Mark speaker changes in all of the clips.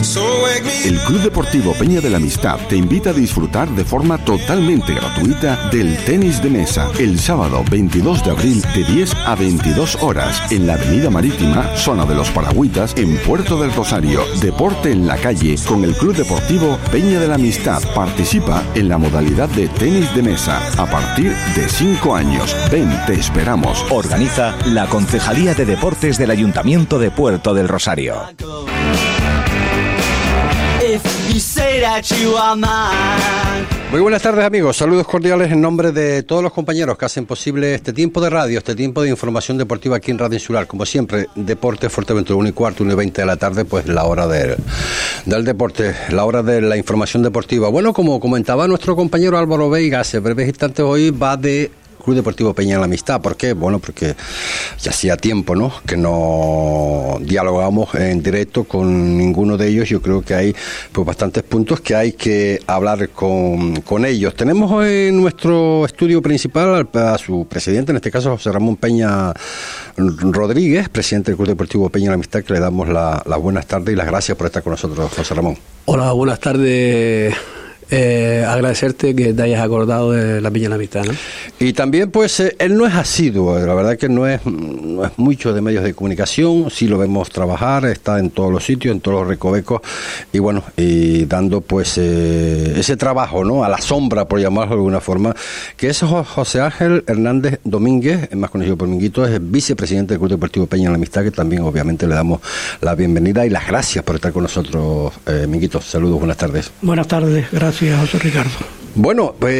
Speaker 1: El Club Deportivo Peña de la Amistad te invita a disfrutar de forma totalmente gratuita del tenis de mesa el sábado 22 de abril de 10 a 22 horas en la Avenida Marítima, zona de los Paragüitas, en Puerto del Rosario. Deporte en la calle con el Club Deportivo Peña de la Amistad. Participa en la modalidad de tenis de mesa a partir de 5 años. Ven, te esperamos.
Speaker 2: Organiza la Concejalía de Deportes del Ayuntamiento de Puerto del Rosario.
Speaker 3: Muy buenas tardes amigos, saludos cordiales en nombre de todos los compañeros que hacen posible este tiempo de radio, este tiempo de información deportiva aquí en Radio Insular. Como siempre, Deporte Fuerteventura, 1 y cuarto, 1 y 20 de la tarde, pues la hora del, del deporte, la hora de la información deportiva. Bueno, como comentaba nuestro compañero Álvaro Veiga hace breves instantes, hoy va de Club Deportivo Peña en la Amistad. ¿Por qué? Bueno, porque ya hacía tiempo, ¿no? Que no dialogamos en directo con ninguno de ellos. Yo creo que hay pues bastantes puntos que hay que hablar con, con ellos. Tenemos en nuestro estudio principal a su presidente, en este caso José Ramón Peña Rodríguez, presidente del Club Deportivo Peña en la Amistad, que le damos las buenas tardes y las gracias por estar con nosotros, José Ramón.
Speaker 4: Hola, buenas tardes eh, agradecerte que te hayas acordado de la Piña de la Amistad. ¿no?
Speaker 3: Y también, pues, eh, él no es asiduo, la verdad que no es, no es mucho de medios de comunicación, sí lo vemos trabajar, está en todos los sitios, en todos los recovecos, y bueno, y dando pues eh, ese trabajo, ¿no? A la sombra, por llamarlo de alguna forma, que es José Ángel Hernández Domínguez, más conocido por Minguito, es vicepresidente del Club Deportivo Peña en la Amistad, que también obviamente le damos la bienvenida y las gracias por estar con nosotros, eh, Minguito. Saludos, buenas tardes.
Speaker 5: Buenas tardes, gracias José Ricardo.
Speaker 3: Bueno, pues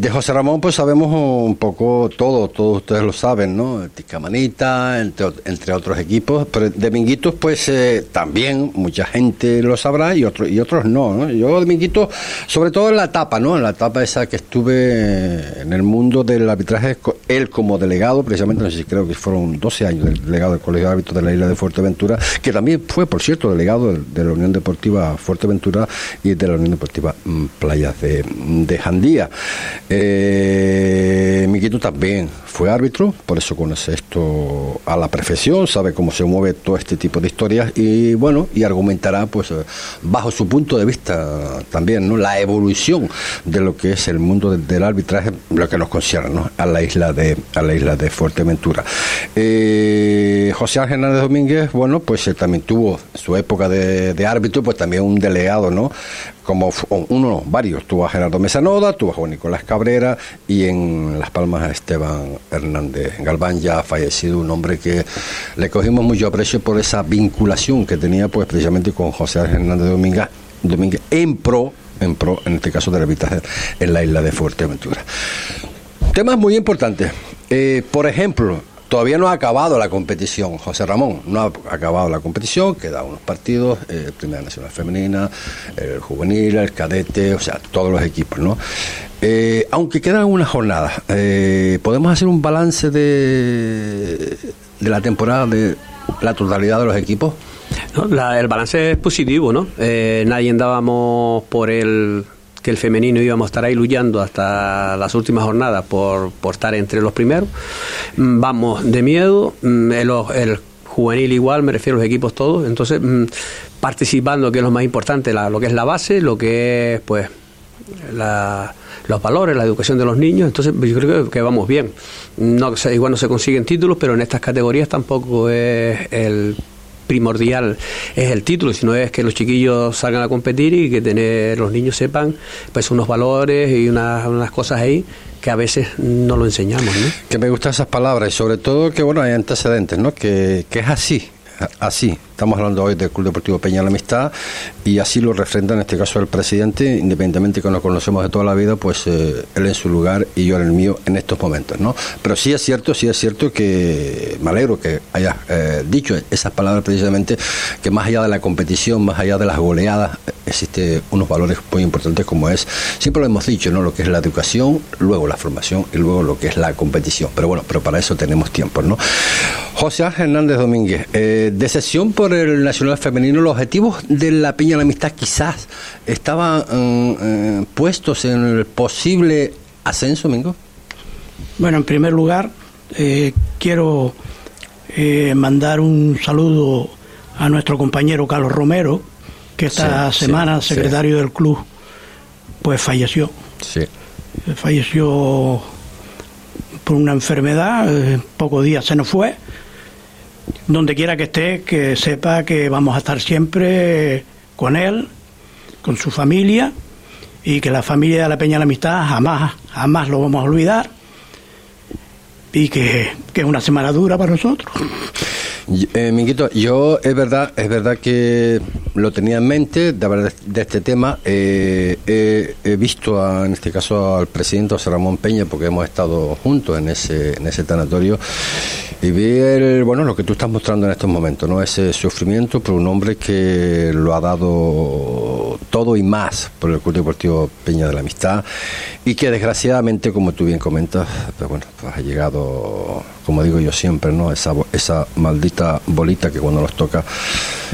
Speaker 3: de José Ramón pues sabemos un poco todo, todos ustedes lo saben, ¿no? Ticamanita, entre, entre otros equipos, pero de Minguitos pues eh, también mucha gente lo sabrá y, otros y otros no, ¿no? Yo de Minguitos, sobre todo en la etapa, ¿no? En la etapa esa que estuve en el mundo del arbitraje, él como delegado, precisamente, no sé si creo que fueron 12 años del delegado del Colegio de Árbitros de la isla de Fuerteventura, que también fue, por cierto, delegado de, la Unión Deportiva Fuerteventura y de la Unión Deportiva mm, playas de, de Jandía. Eh, Miquito también fue árbitro, por eso conoce esto a la perfección, sabe cómo se mueve todo este tipo de historias y bueno, y argumentará pues bajo su punto de vista también, ¿no? La evolución de lo que es el mundo del, arbitraje, lo que nos concierne, ¿no? A la isla de, a la isla de Fuerteventura. Eh, José Ángel Hernández Domínguez, bueno, pues eh, también tuvo su época de, de árbitro, pues también un delegado, ¿no? Como uno, varios, tuvo a Gerardo Mesanoda, tuvo a Juan Nicolás Cabrera y en Las Palmas a Esteban Hernández Galván, ya ha fallecido, un hombre que le cogimos mucho aprecio por esa vinculación que tenía pues precisamente con José Hernández Domínguez, Domínguez en pro, en pro, en este caso de la arbitraje en la isla de Fuerteventura. Temas muy importantes. Eh, por ejemplo, Todavía no ha acabado la competición, José Ramón, no ha acabado la competición, quedan unos partidos, eh, Primera Nacional Femenina, el juvenil, el cadete, o sea, todos los equipos, ¿no? Eh, aunque quedan unas jornadas, eh, ¿podemos hacer un balance de, de la temporada de la totalidad de los equipos?
Speaker 4: el balance es positivo, ¿no? nadie andábamos por el que el femenino íbamos a estar ahí luchando hasta las últimas jornadas por, por estar entre los primeros. Mm, vamos de miedo, mm, el, juvenil igual, me refiero a los equipos todos, entonces mm, participando, que es lo más importante, lo que es la base, lo que es pues los valores, la educación de los niños, entonces yo creo que, que vamos bien. No, igual no se consiguen títulos, pero en estas categorías tampoco es el primordial es el título, sino es que los chiquillos salgan a competir y que tener, los niños sepan pues unos valores y unas, unas cosas ahí que a veces no lo enseñamos. ¿no?
Speaker 3: Que me gustan esas palabras y sobre todo que bueno hay antecedentes, ¿no? que, que es así, así. Estamos hablando hoy del Club Deportivo Peña la Amistad y así lo refrenda en este caso el presidente, independientemente que nos conocemos de toda la vida, pues eh, él en su lugar y yo en el mío en estos momentos, ¿no? Pero sí es cierto, sí es cierto que me alegro que hayas eh, dicho esas palabras precisamente, que más allá de la competición, más allá de las goleadas, existe unos valores muy importantes como es, siempre lo hemos dicho, ¿no? Lo que es la educación, luego la formación y luego lo que es la competición. Pero bueno, pero para eso tenemos tiempo, ¿no? José Hernández Domínguez, eh, de sesión por el Nacional Femenino, los objetivos de la Piña de la Amistad quizás estaban mm, eh, puestos en el posible ascenso, Mingo.
Speaker 5: Bueno, en primer lugar, eh, quiero eh, mandar un saludo a nuestro compañero Carlos Romero, que esta
Speaker 3: Sí,
Speaker 5: semana,
Speaker 3: sí,
Speaker 5: secretario del club, pues falleció.
Speaker 3: Sí.
Speaker 5: Falleció por una enfermedad, en pocos días se nos fue. Donde quiera que esté, que sepa que vamos a estar siempre con él, con su familia, y que la familia de la Peña de la Amistad jamás, jamás lo vamos a olvidar, y que, que es una semana dura para nosotros.
Speaker 3: Eh, Minguito, yo es verdad, es verdad que lo tenía en mente de hablar de, este tema. Eh, he visto a- en este caso al presidente José Ramón Peña porque hemos estado juntos en ese, en ese tanatorio y vi el, bueno lo que tú estás mostrando en estos momentos, ¿no? Ese sufrimiento por un hombre que lo ha dado todo y más por el Club Deportivo Peña de la Amistad y que desgraciadamente, como tú bien comentas, pues bueno, pues ha llegado, como digo yo siempre, ¿no? Esa, esa maldita bolita que cuando nos toca,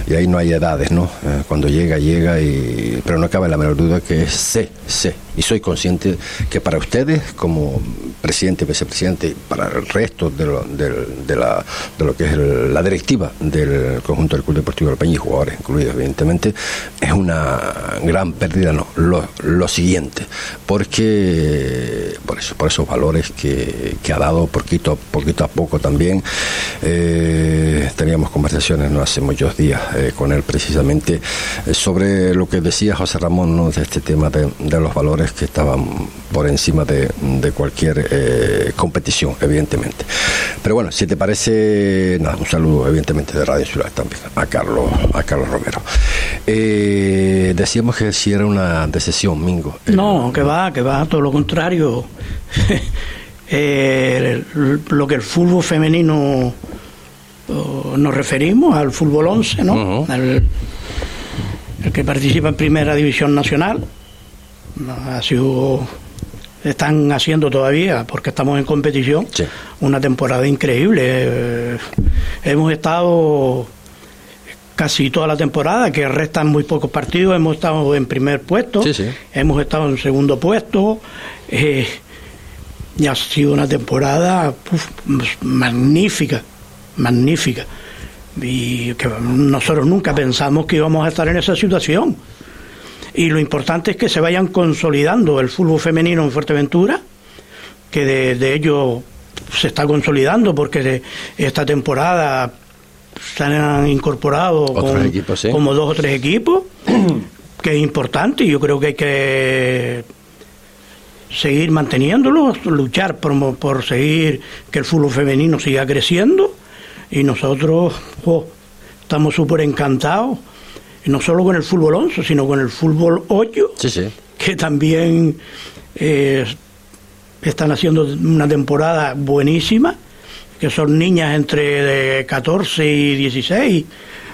Speaker 3: y ahí no hay edades, ¿no? Eh, cuando llega, llega, y pero no cabe la menor duda que sé, sé, y soy consciente que para ustedes, como presidente, vicepresidente, y para el resto de lo, de lo que es la directiva del conjunto del Club Deportivo del Peña y jugadores incluidos, evidentemente, es una gran pérdida, no, lo, lo siguiente, porque por eso, por esos valores que, que ha dado poquito, poquito a poco también. Eh, teníamos conversaciones no hace muchos días eh, con él precisamente eh, sobre lo que decía José Ramón ¿no? de este tema de, de los valores que estaban por encima de, de cualquier eh, competición, evidentemente. Pero bueno, si te parece, nada, un saludo evidentemente de Radio Ciudad también a Carlos, a Carlos Romero. Eh, decíamos que si era una decisión, Mingo. Eh,
Speaker 5: No, que va, que va, todo lo contrario. Eh, lo que el fútbol femenino oh, nos referimos al fútbol 11, ¿no? Al- el que participa en Primera División Nacional. Ha sido están haciendo todavía porque estamos en competición
Speaker 3: Sí.
Speaker 5: una temporada increíble. Eh, hemos estado casi toda la temporada, que restan muy pocos partidos, hemos estado en primer puesto,
Speaker 3: Sí, sí.
Speaker 5: hemos estado en segundo puesto, eh, y ha sido una temporada uf, magnífica, magnífica. Y que nosotros nunca pensamos que íbamos a estar en esa situación. Y lo importante es que se vayan consolidando el fútbol femenino en Fuerteventura, que de, de ello se está consolidando porque de esta temporada se han incorporado con-
Speaker 3: equipos, sí.
Speaker 5: como dos o tres equipos, que es importante y yo creo que hay que seguir manteniéndolos, luchar por, por seguir que el fútbol femenino siga creciendo y nosotros estamos súper encantados, no solo con el fútbol 11, sino con el fútbol 8,
Speaker 3: Sí, sí.
Speaker 5: que también eh, están haciendo una temporada buenísima, que son niñas entre de 14 y 16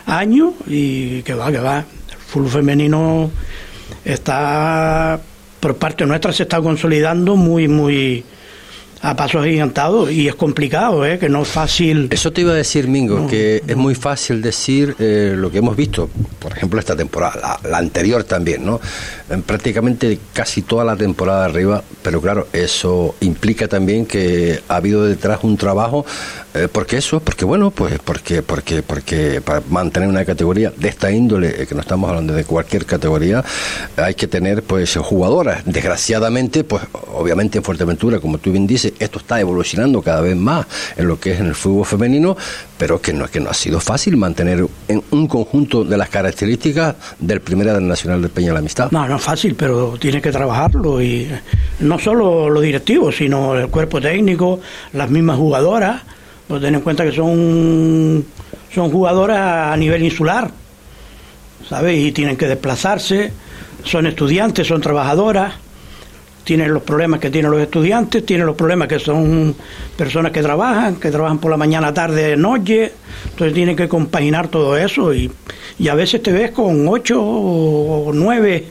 Speaker 5: años y que va, que va. El fútbol femenino está, por parte nuestra, se está consolidando muy, muy a pasos agigantados y es complicado, ¿eh? que no es fácil.
Speaker 3: Eso te iba a decir, Mingo, que es muy fácil decir eh, lo que hemos visto, por ejemplo, esta temporada, la, la anterior también, ¿no? En prácticamente casi toda la temporada arriba, pero claro, eso implica también que ha habido detrás un trabajo, eh, porque eso, porque bueno, pues porque, porque, porque para mantener una categoría de esta índole, eh, que no estamos hablando de cualquier categoría, hay que tener pues jugadoras. Desgraciadamente, pues obviamente en Fuerteventura, como tú bien dices, esto está evolucionando cada vez más en lo que es en el fútbol femenino, pero que no, que no ha sido fácil mantener en un conjunto de las características del Primera del Nacional de Peña de la Amistad.
Speaker 5: No, no fácil, pero tiene que trabajarlo y no solo los directivos, sino el cuerpo técnico, las mismas jugadoras. Pues ten en cuenta que son, son jugadoras a nivel insular, ¿sabes? Y tienen que desplazarse, son estudiantes, son trabajadoras, tienen los problemas que tienen los estudiantes, tienen los problemas que son personas que trabajan, que trabajan por la mañana, tarde, noche, entonces tienen que compaginar todo eso y, y a veces te ves con ocho o nueve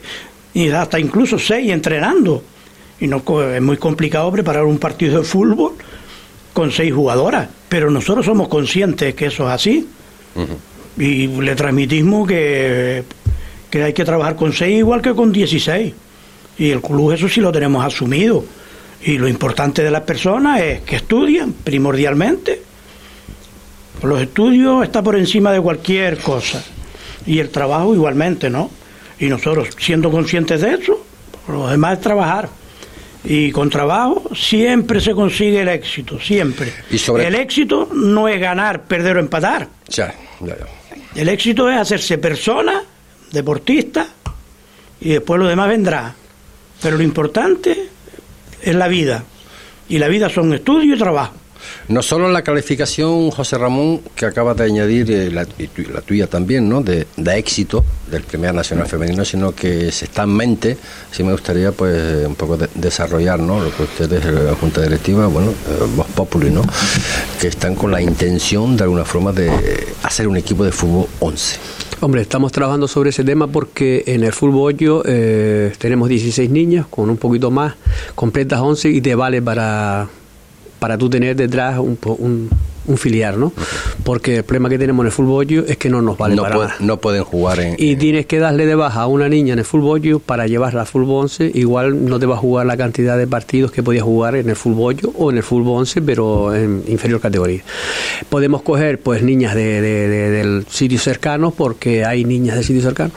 Speaker 5: y hasta incluso seis entrenando y no es muy complicado preparar un partido de fútbol con seis jugadoras, pero nosotros somos conscientes que eso es así y le transmitimos que, que hay que trabajar con seis igual que con 16 y el club eso sí lo tenemos asumido Y lo importante de las personas es que estudian primordialmente. Los estudios está por encima de cualquier cosa. Y el trabajo igualmente, ¿no? Y nosotros, siendo conscientes de eso, lo demás es trabajar. Y con trabajo siempre se consigue el éxito, siempre.
Speaker 3: Y sobre-
Speaker 5: El éxito no es ganar, perder o empatar.
Speaker 3: Ya, ya, ya.
Speaker 5: El éxito es hacerse persona, deportista, y después lo demás vendrá. Pero lo importante es la vida. Y la vida son estudio y trabajo.
Speaker 3: No solo la calificación, José Ramón, que acabas de añadir, eh, la, la tuya también, ¿no? De, de éxito del Primer Nacional Femenino, sino que se está en mente, sí me gustaría pues un poco de- desarrollar, ¿no? Lo que ustedes, eh, la Junta Directiva, bueno, eh, Voz Populi, ¿no? Que están con la intención de alguna forma de hacer un equipo de fútbol 11.
Speaker 4: Hombre, estamos trabajando sobre ese tema porque en el fútbol hoyo eh, tenemos 16 niñas, con un poquito más, completas 11 y te vale para, para tú tener detrás un, un, un filial, ¿no? Porque el problema que tenemos en el fútbol es que no nos vale
Speaker 3: no,
Speaker 4: para
Speaker 3: puede-
Speaker 4: nada.
Speaker 3: no pueden jugar en...
Speaker 4: Y tienes que darle de baja a una niña en el fútbol para llevarla al fútbol 11. Igual no te va a jugar la cantidad de partidos que podía jugar en el fútbol o en el fútbol 11, pero en inferior categoría. Podemos coger pues niñas de, de- de- del sitio cercano, porque hay niñas de sitio cercano.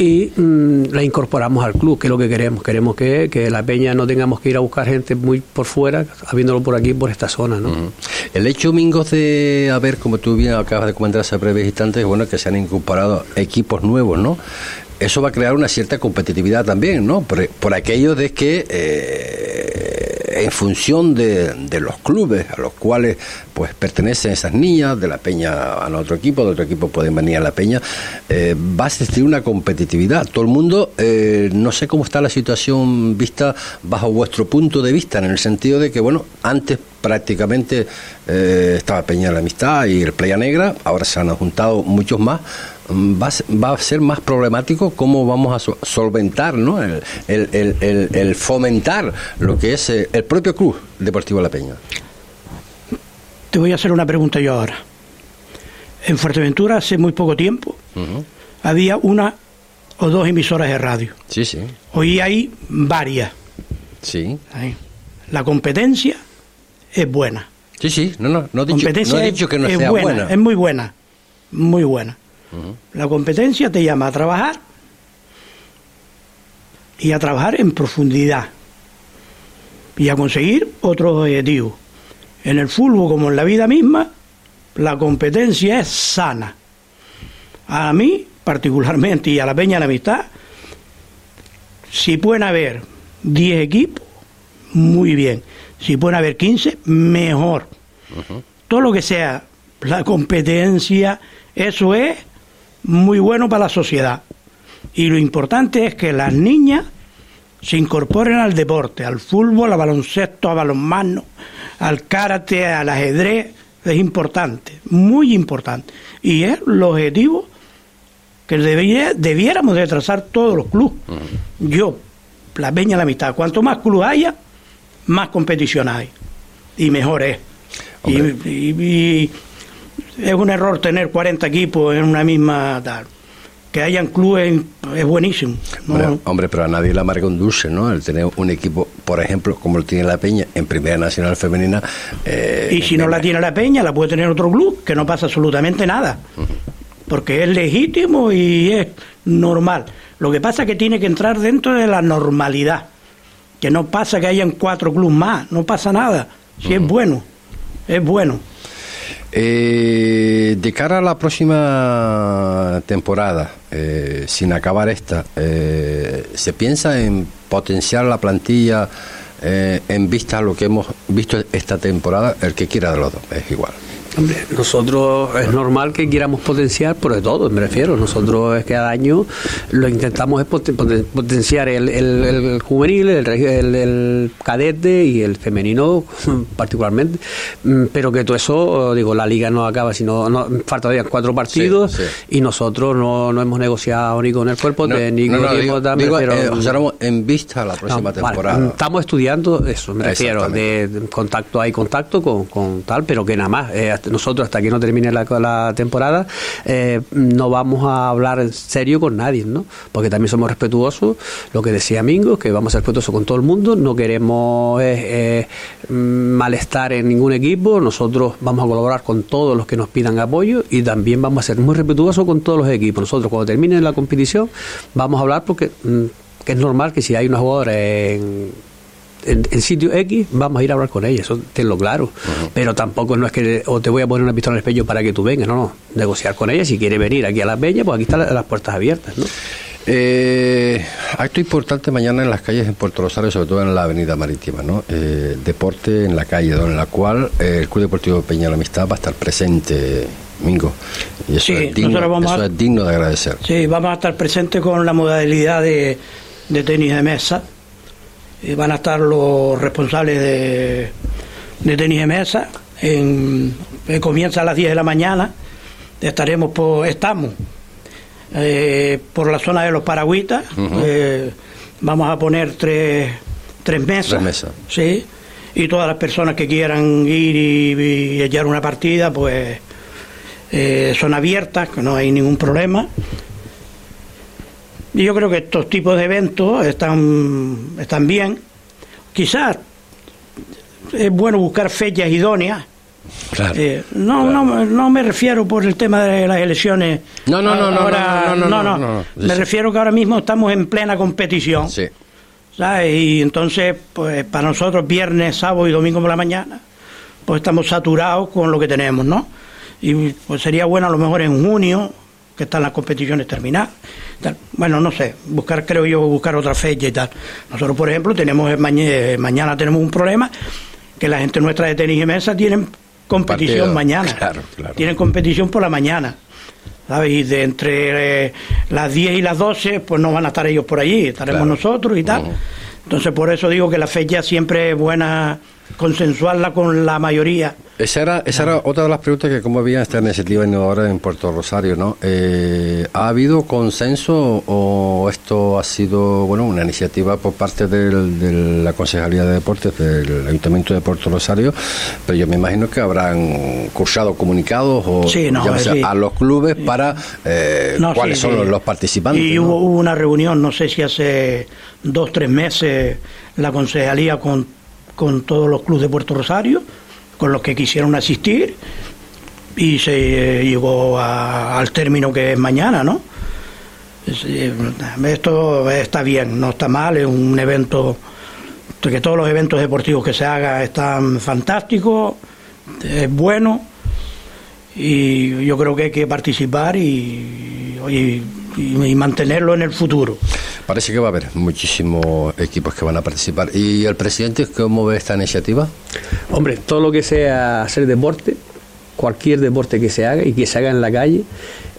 Speaker 4: Y mm, la incorporamos al club, que es lo que queremos. Queremos que, que la peña no tengamos que ir a buscar gente muy por fuera, habiéndolo por aquí, por esta zona. ¿no?
Speaker 3: El hecho, Mingos, de haber, como tú bien acabas de comentar hace breves instantes, bueno, que se han incorporado equipos nuevos, ¿no? Eso va a crear una cierta competitividad también, ¿no? Por, por aquello de que eh, en función de, los clubes a los cuales pues pertenecen esas niñas, de la peña a otro equipo, de otro equipo pueden venir a la peña, eh, va a existir una competitividad. Todo el mundo, eh, no sé cómo está la situación vista bajo vuestro punto de vista, en el sentido de que, bueno, antes prácticamente eh, estaba Peña de la Amistad y el Playa Negra, ahora se han juntado muchos más. Va a, ser, va a ser más problemático cómo vamos a so- solventar, ¿no? El, el- el- el- fomentar lo que es eh, el propio Club Deportivo La Peña.
Speaker 5: Te voy a hacer una pregunta yo ahora. En Fuerteventura hace muy poco tiempo había una o dos emisoras de radio.
Speaker 3: Sí, sí,
Speaker 5: Hoy hay varias.
Speaker 3: sí.
Speaker 5: Ahí. La competencia es buena.
Speaker 3: Sí, sí, no, no, no he dicho,
Speaker 5: competencia
Speaker 3: no he dicho que no
Speaker 5: es
Speaker 3: sea
Speaker 5: buena,
Speaker 3: buena.
Speaker 5: Es muy buena, muy buena. La competencia te llama a trabajar y a trabajar en profundidad y a conseguir otros objetivos. En el fútbol, como en la vida misma, la competencia es sana. A mí, particularmente, y a la Peña de la Amistad, si pueden haber 10 equipos, muy bien. Si pueden haber 15, mejor. Todo lo que sea la competencia, eso es muy bueno para la sociedad. Y lo importante es que las niñas se incorporen al deporte, al fútbol, al baloncesto, al balonmano, al karate, al ajedrez. Es importante, muy importante. Y es el objetivo que debiéramos de trazar todos los clubes. Yo, la peña la mitad, cuanto más clubes haya, más competición hay. Y mejor es. Y,
Speaker 3: Hombre.
Speaker 5: y- y es un error tener 40 equipos en una misma tal. Que hayan clubes es buenísimo. ¿no?
Speaker 3: Hombre, hombre, pero a nadie le amarga un dulce, ¿no? El tener un equipo, por ejemplo, como lo tiene la Peña en Primera Nacional Femenina. eh,
Speaker 5: Y si no la tiene la Peña, la puede tener otro club, que no pasa absolutamente nada. Porque es legítimo y es normal. Lo que pasa es que tiene que entrar dentro de la normalidad. Que no pasa que hayan cuatro clubes más, no pasa nada. Si es bueno, es bueno.
Speaker 3: Eh, de cara a la próxima temporada, eh, sin acabar esta, eh, ¿se piensa en potenciar la plantilla eh, en vista a lo que hemos visto esta temporada? El que quiera de los dos, es igual.
Speaker 4: Hombre, nosotros es normal que quieramos potenciar, por de todo, me refiero. Nosotros es que cada año lo intentamos es poten- poten- potenciar el, el- el juvenil, el, el- el cadete y el femenino particularmente. Mm, Pero que todo eso, digo, la liga no acaba, sino no, falta todavía cuatro partidos
Speaker 3: sí.
Speaker 4: y nosotros no, no hemos negociado ni con el cuerpo
Speaker 3: No,
Speaker 4: ni con tal,
Speaker 3: digo,
Speaker 4: pero-
Speaker 3: eh, en vista a la próxima
Speaker 4: vale,
Speaker 3: temporada.
Speaker 4: mm, estamos estudiando eso, me refiero, de, contacto hay contacto con, con tal, pero que nada más. eh, nosotros hasta que no termine la, la temporada eh, no vamos a hablar en serio con nadie, ¿no? Porque también somos respetuosos, lo que decía Mingo, que vamos a ser respetuosos con todo el mundo, no queremos eh, eh, malestar en ningún equipo, nosotros vamos a colaborar con todos los que nos pidan apoyo y también vamos a ser muy respetuosos con todos los equipos. Nosotros cuando termine la competición vamos a hablar porque mm, que es normal que si hay una jugadora en en, sitio X, vamos a ir a hablar con ella, eso tenlo claro. Pero tampoco no es que o te voy a poner una pistola en el pecho para que tú vengas, no, no. Negociar con ella, si quiere venir aquí a Las Bellas, pues aquí están las, puertas abiertas, ¿no?
Speaker 3: Eh, acto importante mañana en las calles en Puerto Rosario, sobre todo en la Avenida Marítima, ¿no? Eh, deporte en la calle, en la cual eh, el Club Deportivo Peña la Amistad va a estar presente, Mingo. Y eso, es, digno, eso es digno de agradecer.
Speaker 5: Sí, vamos a estar presentes con la modalidad de, de tenis de mesa van a estar los responsables de, de tenis de mesa. En, eh, comienza a las 10 de la mañana. Estaremos por, estamos eh, por la zona de los Paragüitas. Eh, vamos a poner tres, tres mesas.
Speaker 3: mesas.
Speaker 5: Sí. Y todas las personas que quieran ir y, echar una partida, pues son abiertas, no hay ningún problema. Yo creo que estos tipos de eventos están, están bien. Quizás es bueno buscar fechas idóneas. Eh, no, no, no me refiero por el tema de las elecciones.
Speaker 3: No, no, no,
Speaker 5: no, no, no, no, Me refiero que ahora mismo estamos en plena competición.
Speaker 3: Sí.
Speaker 5: ¿sabes? Y entonces, pues para nosotros, viernes, sábado y domingo por la mañana, pues estamos saturados con lo que tenemos, ¿no? Y pues sería bueno a lo mejor en junio, que están las competiciones terminadas. Bueno, no sé, buscar, creo yo, buscar otra fecha y tal. Nosotros, por ejemplo, tenemos eh, mañana tenemos un problema que la gente nuestra de tenis y mesa tienen competición mañana.
Speaker 3: Claro, claro.
Speaker 5: Tienen competición por la mañana. ¿sabes? Y de entre eh, las 10 y las 12, pues no van a estar ellos por allí, estaremos nosotros y tal. Entonces, por eso digo que la fecha siempre es buena consensuarla con la mayoría.
Speaker 3: Esa era, esa era otra de las preguntas que cómo había esta iniciativa innovadora en Puerto Rosario, ¿no? Eh, ¿Ha habido consenso o esto ha sido, bueno, una iniciativa por parte de la Concejalía de Deportes del Ayuntamiento de Puerto Rosario? Pero yo me imagino que habrán cursado comunicados o a los clubes para eh, cuáles son los, participantes.
Speaker 5: Y hubo, hubo una reunión, no sé si hace dos, tres meses, la Concejalía con con todos los clubes de Puerto Rosario, con los que quisieron asistir, y se llegó al término que es mañana, ¿no? Eh, esto está bien, no está mal, es un evento, que todos los eventos deportivos que se hagan están fantásticos, es bueno, y yo creo que hay que participar y, y mantenerlo en el futuro.
Speaker 3: Parece que va a haber muchísimos equipos que van a participar. ¿Y el presidente cómo ve esta iniciativa?
Speaker 4: Hombre, todo lo que sea hacer deporte, cualquier deporte que se haga y que se haga en la calle,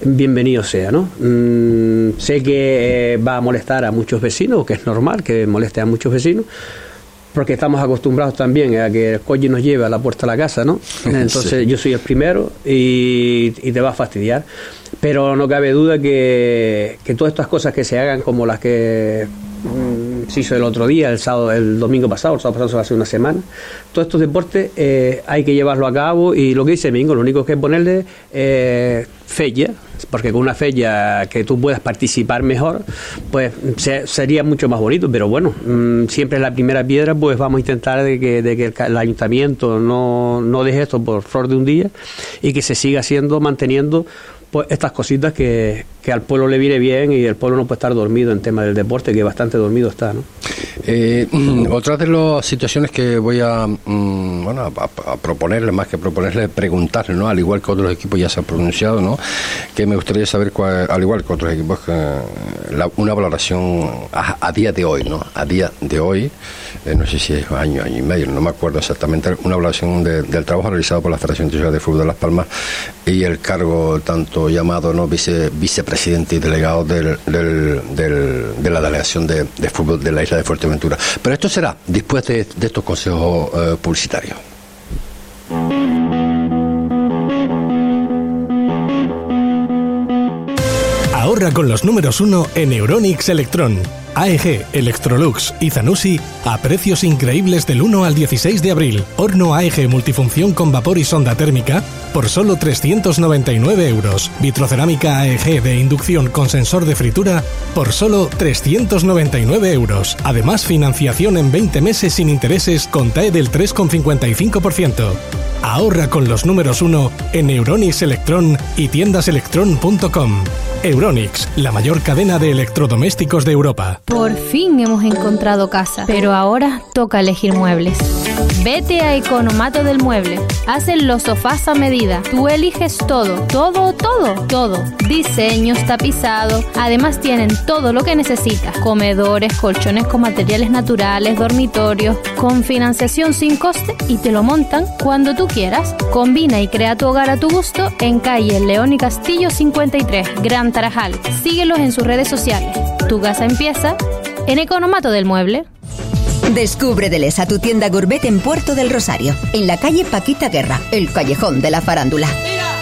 Speaker 4: bienvenido sea, ¿no? Mm, sé que eh, va a molestar a muchos vecinos, que es normal que moleste a muchos vecinos, porque estamos acostumbrados también a que el coche nos lleve a la puerta de la casa, ¿no? Entonces yo soy el primero y, y te va a fastidiar. Pero no cabe duda que, todas estas cosas que se hagan, como las que se hizo el otro día, el sábado, el domingo pasado, el sábado pasado hace una semana, todos estos deportes eh, hay que llevarlo a cabo y lo que dice Mingo, lo único que es ponerle eh, fecha, porque con una fecha que tú puedas participar mejor, pues sería mucho más bonito, pero bueno, mm, siempre es la primera piedra, pues vamos a intentar de que, de que el, ayuntamiento no, no deje esto por flor de un día y que se siga haciendo, manteniendo pues estas cositas que, que, al pueblo le viene bien y el pueblo no puede estar dormido en tema del deporte, que bastante dormido está. ¿no?
Speaker 3: Eh, otra de las situaciones que voy a, mm, bueno, a, proponerle, más que proponerle, preguntarle, ¿no? al igual que otros equipos ya se han pronunciado, ¿no? que me gustaría saber, al igual que otros equipos, una valoración a, día de hoy, ¿no? a día de hoy, eh, no sé si es año, año y medio, no me acuerdo exactamente, una valoración del trabajo realizado por la Federación de Fútbol de Las Palmas y el cargo tanto llamado no vice, vicepresidente y delegado del, de la delegación de, fútbol de la isla de Fuerteventura. Pero esto será después de, estos consejos eh, publicitarios.
Speaker 6: Ahorra con los números uno en Euronix Electron. AEG, Electrolux y Zanussi a precios increíbles del 1 al 16 de abril. Horno AEG multifunción con vapor y sonda térmica por solo 399 euros. Vitrocerámica AEG de inducción con sensor de fritura por solo 399 euros. Además, financiación en 20 meses sin intereses con TAE del 3,55%. Ahorra con los números 1 en Euronix Electron y tiendaselectron.com. Euronix, la mayor cadena de electrodomésticos de Europa.
Speaker 7: Por fin hemos encontrado casa, pero ahora toca elegir muebles. Vete a Economato del Mueble. Hacen los sofás a medida. Tú eliges todo, todo, todo, todo. Diseños, tapizado. Además tienen todo lo que necesitas. Comedores, colchones con materiales naturales, dormitorios, con financiación sin coste y te lo montan cuando tú quieras. Combina y crea tu hogar a tu gusto en calle León y Castillo 53, Gran Tarajal. Síguelos en sus redes sociales. Tu casa empieza en Economato del Mueble.
Speaker 8: Descubre Delesa, tu tienda gourmet en Puerto del Rosario, en la calle Paquita Guerra, el callejón de la farándula.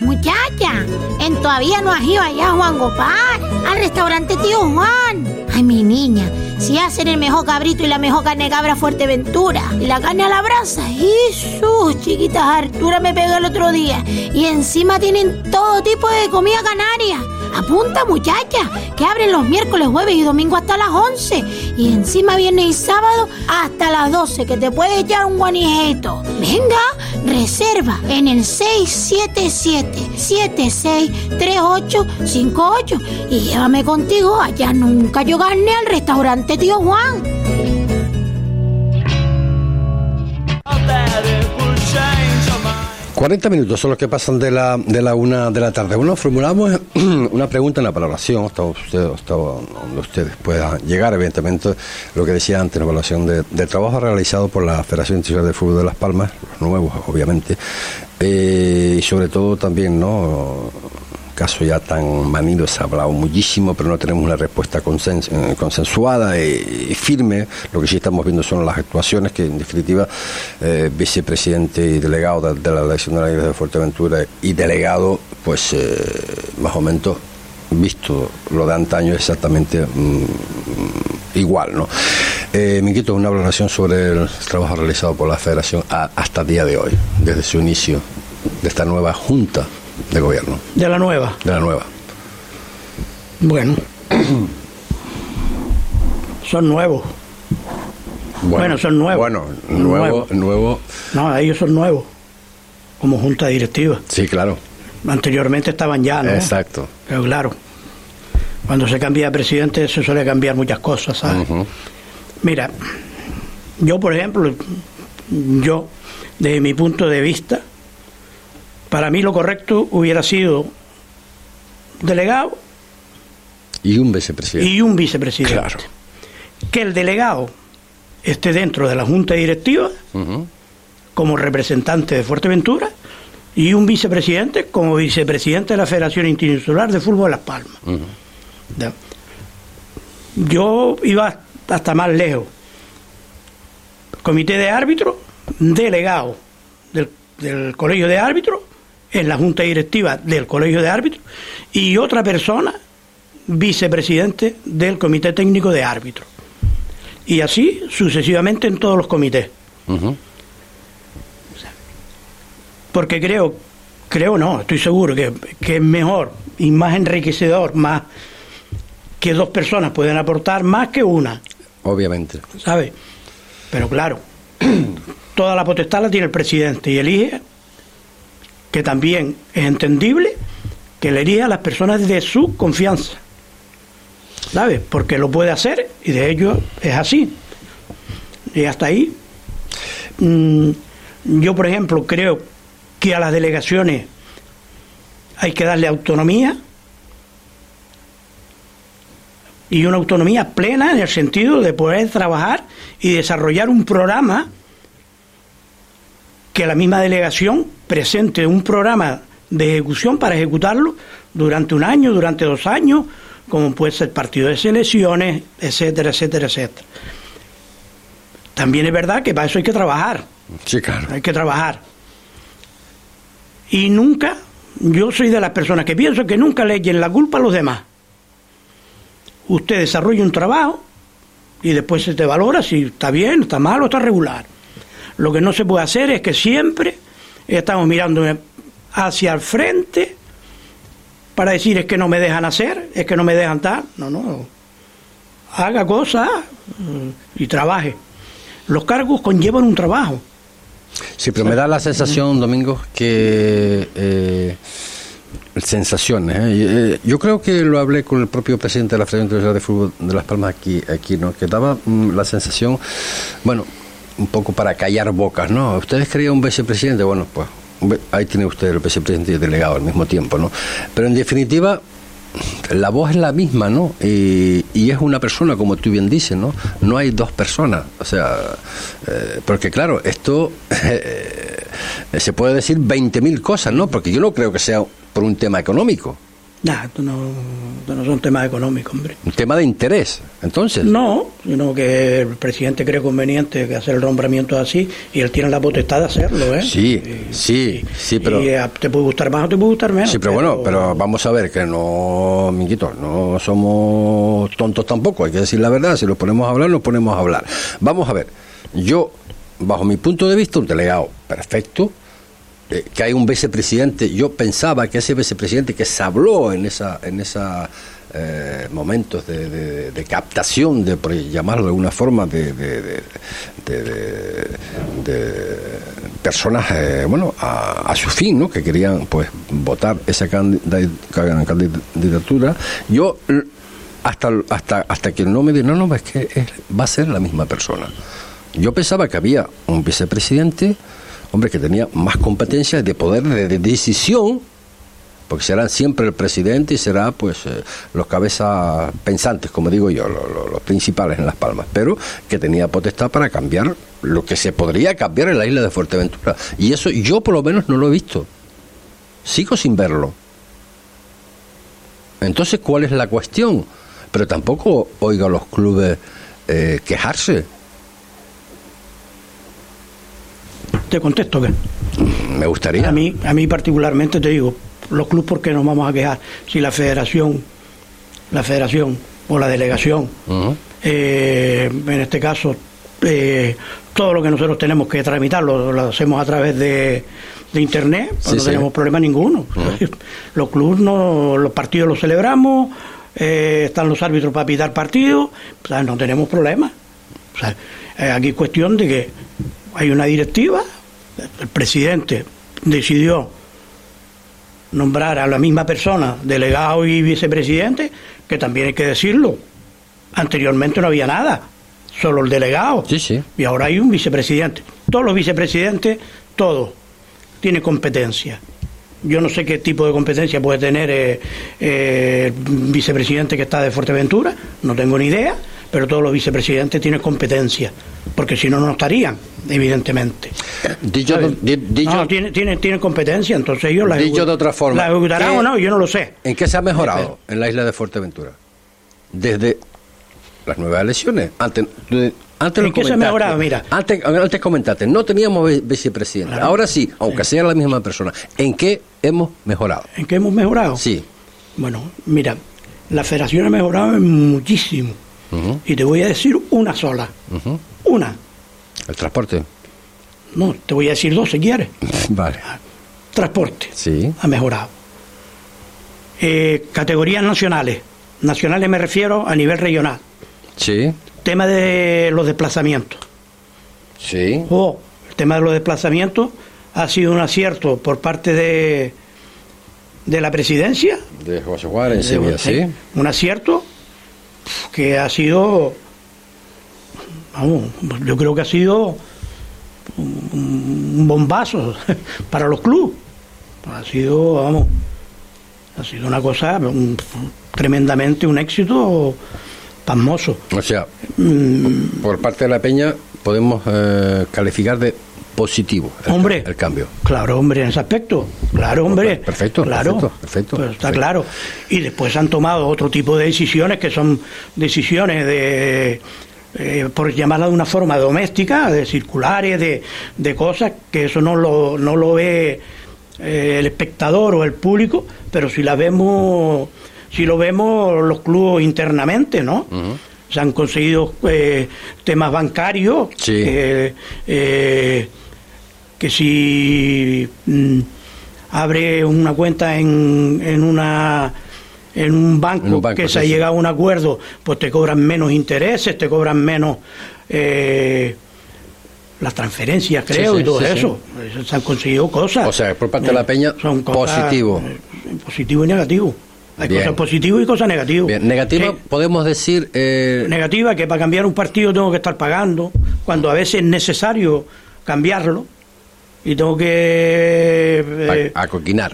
Speaker 9: Muchacha, en todavía no has ido allá, Juan Gopar, al restaurante Tío Juan. Ay, mi niña, si hacen el mejor cabrito y la mejor carne cabra Fuerteventura y la carne a la brasa, sus chiquitas Artura me pegó el otro día. Y encima tienen todo tipo de comida canaria. Apunta, muchacha, que abren los miércoles, jueves y domingo hasta las 11. Y encima viernes y sábado hasta las 12, que te puedes echar un guanijeto. Venga, reserva en el 677-763858 y llévame contigo allá nunca yo gané al restaurante Tío Juan.
Speaker 3: 40 minutos son los que pasan de la, de la una de la tarde. Bueno, formulamos una pregunta en la valoración, hasta, donde ustedes puedan llegar, evidentemente, lo que decía antes, la evaluación de, trabajo realizado por la Federación Internacional de Fútbol de Las Palmas, los nuevos, obviamente, eh, y sobre todo también, ¿no? Caso ya tan manido se ha hablado muchísimo, pero no tenemos una respuesta eh, consensuada y, firme. Lo que sí estamos viendo son las actuaciones que, en definitiva, eh, vicepresidente y delegado de, la elección de la Iglesia de Fuerteventura y delegado, pues eh, más o menos visto lo de antaño exactamente mm, igual, ¿no? Eh, me quito una valoración sobre el trabajo realizado por la Federación hasta el día de hoy, desde su inicio de esta nueva junta de gobierno.
Speaker 5: De la nueva.
Speaker 3: De la nueva.
Speaker 5: Bueno. son nuevos. Bueno, son nuevos.
Speaker 3: Bueno, nuevo, nuevo.
Speaker 5: No, ellos son nuevos. Como junta directiva.
Speaker 3: Sí, claro.
Speaker 5: Anteriormente estaban ya, ¿no?
Speaker 3: Exacto.
Speaker 5: Pero claro, cuando se cambia de presidente se suele cambiar muchas cosas, ¿sabes? Mira, yo por ejemplo, yo, desde mi punto de vista, para mí lo correcto hubiera sido delegado
Speaker 3: y un vicepresidente.
Speaker 5: Y un vicepresidente. Claro. Que el delegado esté dentro de la junta directiva como representante de Fuerteventura y un vicepresidente como vicepresidente de la Federación Interinsular de Fútbol de Las Palmas. Yo iba hasta más lejos. Comité de árbitros, delegado del, del colegio de árbitros en la junta directiva del colegio de árbitros y otra persona vicepresidente del comité técnico de árbitros. Y así sucesivamente en todos los comités. Porque creo, creo no, estoy seguro que, que, es mejor y más enriquecedor, más que dos personas pueden aportar más que una.
Speaker 3: Obviamente.
Speaker 5: ¿Sabe? Pero claro, toda la potestad la tiene el presidente y elige que también es entendible que le a las personas de su confianza. ¿Sabes? Porque lo puede hacer y de ello es así. Y hasta ahí. Mm, yo, por ejemplo, creo que a las delegaciones hay que darle autonomía y una autonomía plena en el sentido de poder trabajar y desarrollar un programa que la misma delegación presente un programa de ejecución para ejecutarlo durante un año, durante dos años, como puede ser partido de selecciones, etcétera, etcétera, etcétera. También es verdad que para eso hay que trabajar.
Speaker 3: Sí, claro.
Speaker 5: Hay que trabajar. Y nunca, yo soy de las personas que pienso que nunca le echen la culpa a los demás. Usted desarrolla un trabajo y después se te valora si está bien, está mal o está regular. Lo que no se puede hacer es que siempre estamos mirando hacia el frente para decir es que no me dejan hacer, es que no me dejan tal. No, no. Haga cosas y trabaje. Los cargos conllevan un trabajo.
Speaker 3: Sí, pero me da la sensación, Domingo, que... Eh, sensaciones. ¿eh? Eh, yo creo que lo hablé con el propio presidente de la Federación Internacional de Fútbol de Las Palmas aquí, aquí ¿no? que daba mm, la sensación, bueno, un poco para callar bocas, ¿no? ¿Ustedes querían un vicepresidente? Bueno, pues ahí tiene usted el vicepresidente y el delegado al mismo tiempo, ¿no? Pero en definitiva, la voz es la misma, ¿no? Y, es una persona, como tú bien dices, ¿no? No hay dos personas. O sea, eh, porque claro, esto eh, se puede decir 20.000 cosas, ¿no? Porque yo no creo que sea por un tema económico.
Speaker 5: Nah, esto no, no son temas económicos, hombre.
Speaker 3: Un tema de interés, entonces.
Speaker 5: No, sino que el presidente cree conveniente que hacer el nombramiento así y él tiene la potestad de hacerlo, ¿eh?
Speaker 3: Sí, sí, sí, pero...
Speaker 5: Y te puede gustar más o te puede gustar menos.
Speaker 3: Sí, pero, bueno, pero vamos a ver que no, Minguito, no somos tontos tampoco, hay que decir la verdad, si nos ponemos a hablar, nos ponemos a hablar. Vamos a ver, yo, bajo mi punto de vista, un delegado perfecto, eh, que hay un vicepresidente, yo pensaba que ese vicepresidente que se habló en esa, en esa eh, momentos de, captación, de llamarlo de alguna forma, de, de personas, eh, bueno, a, su fin, ¿no? Que querían, pues, votar esa candidatura. Yo hasta hasta hasta que no me dijo, no, no, es que va a ser la misma persona. Yo pensaba que había un vicepresidente hombre que tenía más competencias de poder de, decisión, porque será siempre el presidente y será pues eh, los cabezas pensantes, como digo yo, los principales en Las Palmas, pero que tenía potestad para cambiar lo que se podría cambiar en la isla de Fuerteventura. Y eso yo por lo menos no lo he visto. Sigo sin verlo. Entonces, ¿cuál es la cuestión? Pero tampoco oiga a los clubes eh, quejarse
Speaker 5: ¿Te contesto qué?
Speaker 3: Me gustaría.
Speaker 5: A mí, a mí particularmente te digo, los clubes, ¿por qué nos vamos a quejar? Si la federación, la federación o la delegación, eh, en este caso, eh, todo lo que nosotros tenemos que tramitar lo, hacemos a través de, internet, pues no tenemos problema ninguno. Los clubes, no, los partidos los celebramos, eh, están los árbitros para pitar partidos, no tenemos problema. aquí es cuestión de que hay una directiva, el presidente decidió nombrar a la misma persona, delegado y vicepresidente, que también hay que decirlo. Anteriormente no había nada, solo el delegado.
Speaker 3: Sí, sí.
Speaker 5: Y ahora hay un vicepresidente. Todos los vicepresidentes, todos, tienen competencia. Yo no sé qué tipo de competencia puede tener eh, eh, el vicepresidente que está de Fuerteventura, no tengo ni idea, pero todos los vicepresidentes tienen competencia, porque si no, no estarían, evidentemente.
Speaker 3: Dicho,
Speaker 5: no, tienen, tiene, competencia, entonces ellos la,
Speaker 3: dicho de otra forma,
Speaker 5: la ejecutarán o no, yo no lo sé.
Speaker 3: ¿En qué se ha mejorado en la isla de Fuerteventura? Desde las nuevas elecciones. Antes, antes
Speaker 5: ¿En qué se ha mejorado? Mira.
Speaker 3: Antes, antes comentaste, no teníamos vicepresidente. Ahora sí, aunque sea la misma persona. ¿En qué hemos mejorado?
Speaker 5: ¿En qué hemos mejorado?
Speaker 3: Sí.
Speaker 5: Bueno, mira, la federación ha mejorado muchísimo y te voy a decir una sola. Una.
Speaker 3: ¿El transporte?
Speaker 5: No, te voy a decir dos si quieres.
Speaker 3: Vale.
Speaker 5: Transporte.
Speaker 3: Sí.
Speaker 5: Ha mejorado. Eh, categorías nacionales. Nacionales me refiero a nivel regional.
Speaker 3: Sí.
Speaker 5: Tema de los desplazamientos.
Speaker 3: Sí.
Speaker 5: Oh, el tema de los desplazamientos ha sido un acierto por parte de, de la presidencia.
Speaker 3: De José Juárez, sí.
Speaker 5: Un acierto que ha sido, vamos, yo creo que ha sido un bombazo para los clubes. Ha sido, vamos, ha sido una cosa tremendamente un éxito pasmoso.
Speaker 3: O sea,
Speaker 5: Mm,
Speaker 3: por parte de la Peña podemos eh, calificar de positivo el,
Speaker 5: Hombre.
Speaker 3: el cambio.
Speaker 5: Claro, hombre, en ese aspecto. Claro, hombre.
Speaker 3: Perfecto,
Speaker 5: claro.
Speaker 3: perfecto, perfecto,
Speaker 5: Pues está
Speaker 3: perfecto.
Speaker 5: claro. Y después han tomado otro tipo de decisiones que son decisiones de. eh, por llamarla de una forma doméstica, de circulares, de, de cosas, que eso no lo, no lo ve eh, el espectador o el público, pero si la vemos, si lo vemos los clubes internamente, ¿no? Se han conseguido eh, temas bancarios
Speaker 3: Sí.
Speaker 5: eh, que si mm, abre una cuenta en, en una en un banco,
Speaker 3: En un banco,
Speaker 5: que se ha llegado a un acuerdo, pues te cobran menos intereses, te cobran menos eh, las transferencias, creo,
Speaker 3: sí,
Speaker 5: y todo
Speaker 3: sí,
Speaker 5: eso. Se han conseguido cosas.
Speaker 3: O sea, por parte de la
Speaker 5: Eh,
Speaker 3: Peña,
Speaker 5: son cosas,
Speaker 3: positivo.
Speaker 5: eh, positivo y negativo. Hay
Speaker 3: Bien.
Speaker 5: cosas positivas y cosas negativas.
Speaker 3: Bien, negativa, podemos decir. eh,
Speaker 5: Negativa, que para cambiar un partido tengo que estar pagando, cuando a veces es necesario cambiarlo y tengo que... eh,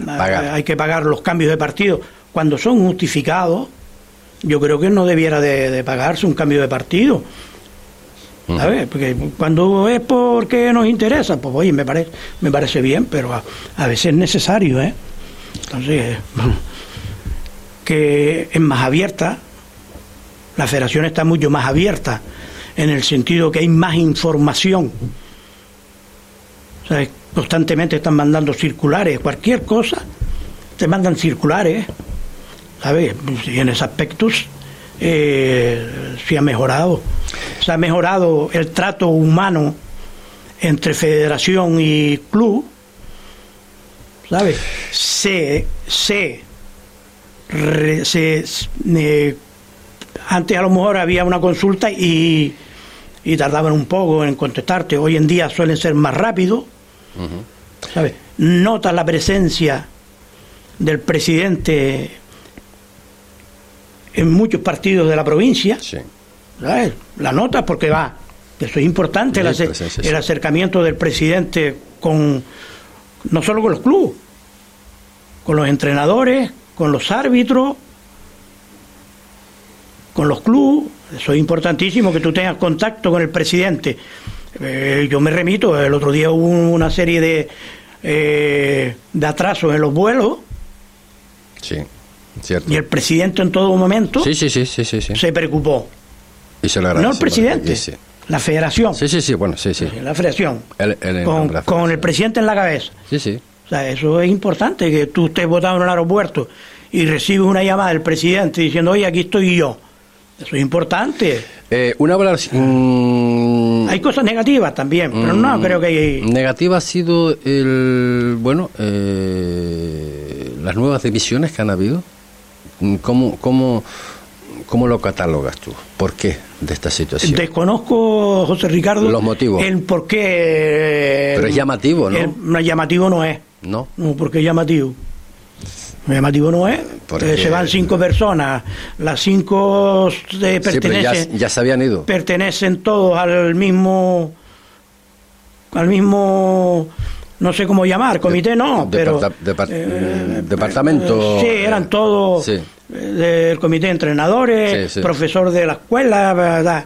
Speaker 5: Ah,
Speaker 3: pagar.
Speaker 5: Hay que pagar los cambios de partido. Cuando son justificados, yo creo que no debiera de, de pagarse un cambio de partido. ¿Sabes? Porque cuando es porque nos interesa, pues oye, me parece, me parece bien, pero a, a veces es necesario, ¿eh? Entonces, que es más abierta, la federación está mucho más abierta, en el sentido que hay más información. ¿Sabes? Constantemente están mandando circulares, cualquier cosa, te mandan circulares, ¿sabes? Y en ese aspecto eh, se ha mejorado. Se ha mejorado el trato humano entre federación y club, ¿sabes? Se, se, eh, antes a lo mejor había una consulta y, y tardaban un poco en contestarte. Hoy en día suelen ser más rápidos, ¿sabes? Notas la presencia del presidente en muchos partidos de la provincia.
Speaker 3: Sí.
Speaker 5: ¿sabes? La nota porque va. Eso es importante, el, acer- el acercamiento del presidente con, no solo con los clubes, con los entrenadores, con los árbitros, con los clubes. Eso es importantísimo que tú tengas contacto con el presidente. Eh, yo me remito, el otro día hubo una serie de, eh, de atrasos en los vuelos
Speaker 3: Sí, cierto.
Speaker 5: y el presidente en todo momento
Speaker 3: Sí, sí, sí, sí, sí. sí.
Speaker 5: se preocupó.
Speaker 3: Y se lo
Speaker 5: No el presidente,
Speaker 3: Sí,
Speaker 5: la federación.
Speaker 3: Sí, sí, sí, bueno, sí, sí.
Speaker 5: La federación. Con, con el presidente en la cabeza.
Speaker 3: Sí, sí.
Speaker 5: O sea, eso es importante, que tú estés votado en el aeropuerto y recibes una llamada del presidente diciendo, oye, aquí estoy yo. Eso es importante.
Speaker 3: Eh, una valoración. mm,
Speaker 5: Hay cosas negativas también, pero no
Speaker 3: mm,
Speaker 5: creo que hay...
Speaker 3: Negativa ha sido el. Bueno, eh, las nuevas divisiones que han habido. Mm, ¿Cómo, cómo, ¿Cómo lo catalogas tú? ¿Por qué de esta situación?
Speaker 5: Desconozco, José Ricardo,
Speaker 3: Los motivos.
Speaker 5: el por qué...
Speaker 3: Pero es llamativo, ¿no?
Speaker 5: el- llamativo no es.
Speaker 3: ¿No?
Speaker 5: No, porque es llamativo. Llamativo no es.
Speaker 3: Porque-
Speaker 5: Eh, se van cinco personas, las cinco eh,
Speaker 3: Sí, pero ya,
Speaker 5: pertenecen,
Speaker 3: ya se habían ido.
Speaker 5: pertenecen todos al mismo, al mismo, no sé cómo llamar, comité no, pero
Speaker 3: depart-
Speaker 5: eh,
Speaker 3: mm, departamento.
Speaker 5: sí, eran todos
Speaker 3: Sí.
Speaker 5: eh, del comité de entrenadores,
Speaker 3: Sí, sí.
Speaker 5: profesor de la escuela, ¿verdad?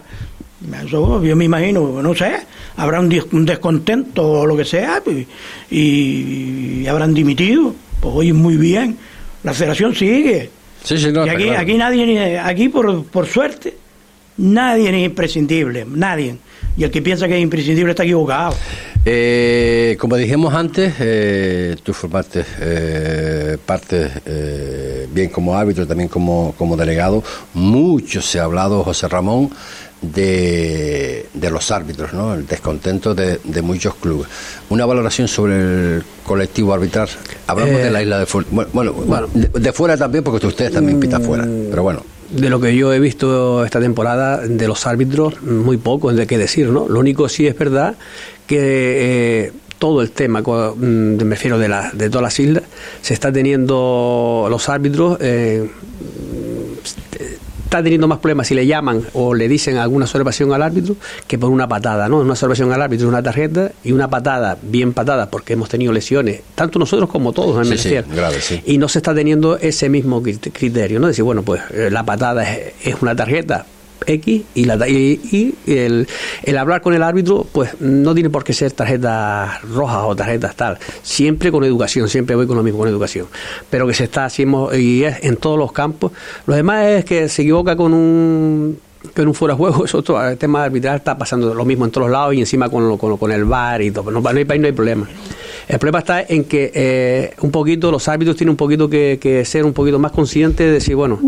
Speaker 5: Eso yo me imagino, no sé, habrá un descontento o lo que sea pues, y, y habrán dimitido. Pues oye, muy bien, la federación sigue.
Speaker 3: Sí, sí, no,
Speaker 5: y aquí,
Speaker 3: claro.
Speaker 5: aquí nadie, aquí por, por suerte, nadie es imprescindible, nadie. Y el que piensa que es imprescindible está equivocado.
Speaker 3: Eh, como dijimos antes, eh, tú formaste eh, parte, eh, bien como árbitro, también como, como delegado. Mucho se ha hablado, José Ramón, de, de los árbitros, ¿no? el descontento de, de muchos clubes. Una valoración sobre el colectivo arbitral. Hablamos
Speaker 4: Eh,
Speaker 3: de la isla de fuera. Bueno, bueno, de, de fuera también, porque ustedes también pitan fuera. Pero bueno,
Speaker 4: De lo que yo he visto esta temporada de los árbitros, muy poco de qué decir, ¿no? Lo único sí es verdad que eh, todo el tema, mm, me refiero de, la, de todas las islas, se está teniendo los árbitros. eh, está teniendo más problemas si le llaman o le dicen alguna observación al árbitro que por una patada, ¿no? Una observación al árbitro es una tarjeta y una patada, bien patada, porque hemos tenido lesiones, tanto nosotros como todos en el
Speaker 3: sí,
Speaker 4: CIR.
Speaker 3: grave, sí.
Speaker 4: Y no se está teniendo ese mismo crit- criterio, ¿no? Decir, bueno, pues eh, la patada es, es una tarjeta, X y, la, y, el, el, hablar con el árbitro, pues no tiene por qué ser tarjetas rojas o tarjetas tal. Siempre con educación, siempre voy con lo mismo, con educación. Pero que se está haciendo y es en todos los campos. Lo demás es que se equivoca con un que en un fuera juego, eso todo, el tema arbitral está pasando lo mismo en todos lados y encima con, con, con el VAR y todo. No, no, hay, no hay problema. El problema está en que eh, un poquito los árbitros tienen un poquito que, ser un poquito más conscientes de decir, bueno,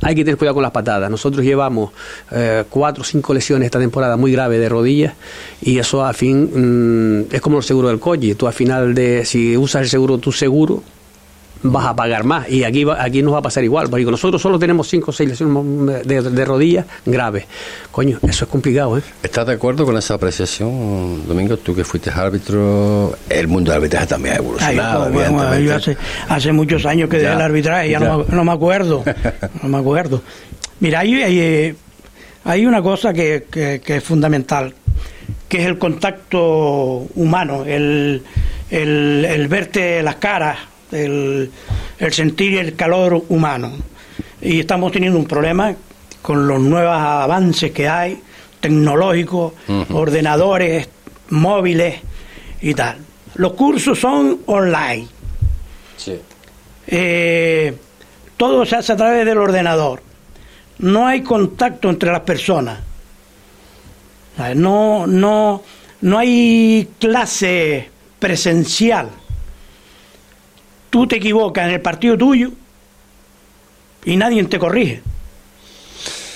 Speaker 4: hay que tener cuidado con las patadas. Nosotros llevamos eh, cuatro o cinco lesiones esta temporada muy graves de rodillas y eso al fin mm, es como el seguro del coche. Tú al final de, si usas el seguro, tu seguro, vas a pagar más. Y aquí, aquí nos va a pasar igual, porque nosotros solo tenemos 5 o 6 lesiones de, rodillas graves. Coño, eso es complicado, ¿eh?
Speaker 3: ¿Estás de acuerdo con esa apreciación, Domingo? Tú que fuiste árbitro, el mundo del arbitraje también ha evolucionado.
Speaker 5: hace, muchos años que dejé el arbitraje, ya, No, me acuerdo. no me acuerdo. Mira, hay, hay, hay una cosa que, que, que, es fundamental, que es el contacto humano, el, el, el verte las caras el, sentir el calor humano. Y estamos teniendo un problema con los nuevos avances que hay, tecnológicos, ordenadores, móviles y tal. Los cursos son online. Eh, todo se hace a través del ordenador. No hay contacto entre las personas. No, no, no hay clase presencial tú te equivocas en el partido tuyo y nadie te corrige.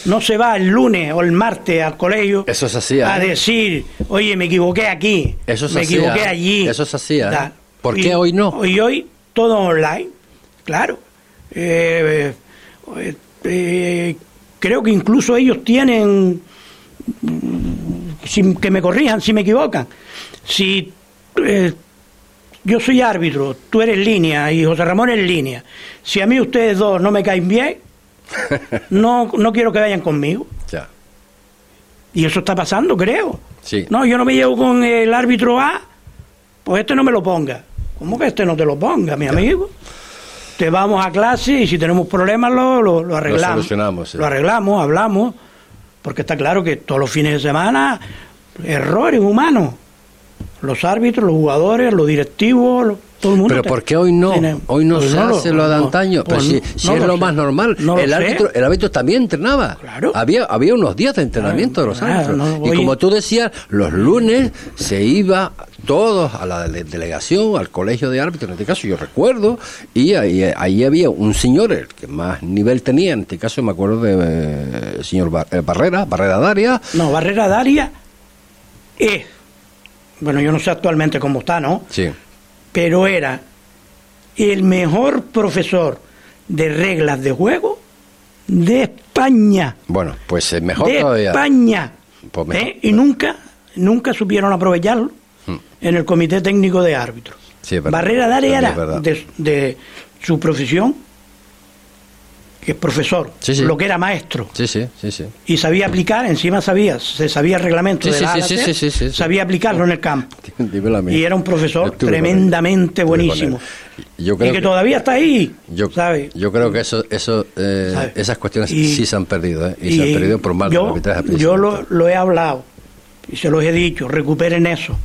Speaker 5: No se va el lunes o el martes al colegio
Speaker 3: Eso se
Speaker 5: a decir, oye, me equivoqué aquí,
Speaker 3: Eso
Speaker 5: me equivoqué allí.
Speaker 3: Eso se hacía. ¿Por qué hoy no?
Speaker 5: Y hoy todo online, claro. Eh, eh, eh, creo que incluso ellos tienen, sin que me corrijan si me equivocan, si yo soy árbitro, tú eres línea y José Ramón es línea. Si a mí ustedes dos no me caen bien, no, no quiero que vayan conmigo. Ya. Y eso está pasando, creo. Sí. No, yo no me llevo con el árbitro A, pues este no me lo ponga. ¿Cómo que este no te lo ponga, mi amigo? Te vamos a clase y si tenemos problemas lo, lo, arreglamos. Lo
Speaker 3: solucionamos.
Speaker 5: Lo arreglamos, hablamos, porque está claro que todos los fines de semana errores humanos los árbitros, los jugadores, los directivos, todo el mundo.
Speaker 3: Pero ¿por qué hoy no? hoy no pues se hace lo, de antaño. Pues si, es lo, más normal. el, árbitro, el árbitro también entrenaba. Claro. Había, había unos días de entrenamiento de los árbitros. y como tú decías, los lunes se iba todos a la delegación, al colegio de árbitros, en este caso yo recuerdo, y ahí, había un señor, el que más nivel tenía, en este caso me acuerdo de eh, señor eh, Barrera, Barrera Daria.
Speaker 5: No, Barrera Daria es bueno, yo no sé actualmente cómo está, ¿no?
Speaker 3: Sí.
Speaker 5: Pero era el mejor profesor de reglas de juego de España.
Speaker 3: Bueno, pues es mejor
Speaker 5: de
Speaker 3: todavía.
Speaker 5: España. Pues ¿Eh? Y nunca, nunca supieron aprovecharlo hmm. en el comité técnico de árbitros.
Speaker 3: Sí,
Speaker 5: Barrera de era de, de, su profesión que es profesor, lo que era maestro.
Speaker 3: Sí, sí, sí,
Speaker 5: Y sabía aplicar, encima sabía, se sabía el reglamento de la sabía aplicarlo en el campo. y era un profesor tremendamente buenísimo. y que, todavía está ahí,
Speaker 3: yo, Yo creo que eso, eso eh, esas cuestiones sí se han perdido, ¿eh? y, se han perdido por mal
Speaker 5: yo, Yo lo, he hablado y se los he dicho, recuperen eso.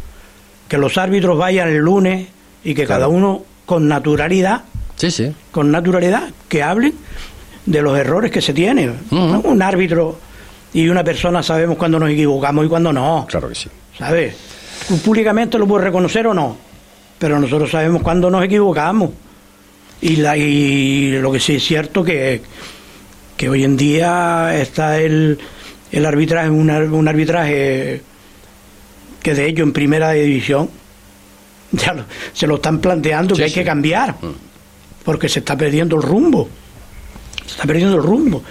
Speaker 5: Que los árbitros vayan el lunes y que cada uno con naturalidad,
Speaker 3: sí, sí.
Speaker 5: con naturalidad, que hablen de los errores que se tienen. Un árbitro y una persona sabemos cuando nos equivocamos y cuando no.
Speaker 3: Claro que sí.
Speaker 5: ¿Sabes? Públicamente lo puede reconocer o no, pero nosotros sabemos cuando nos equivocamos. Y, la, y lo que sí es cierto que, que hoy en día está el, el arbitraje, un, un arbitraje que de hecho en primera división ya se lo están planteando que hay que cambiar, porque se está perdiendo el rumbo está perdiendo el rumbo.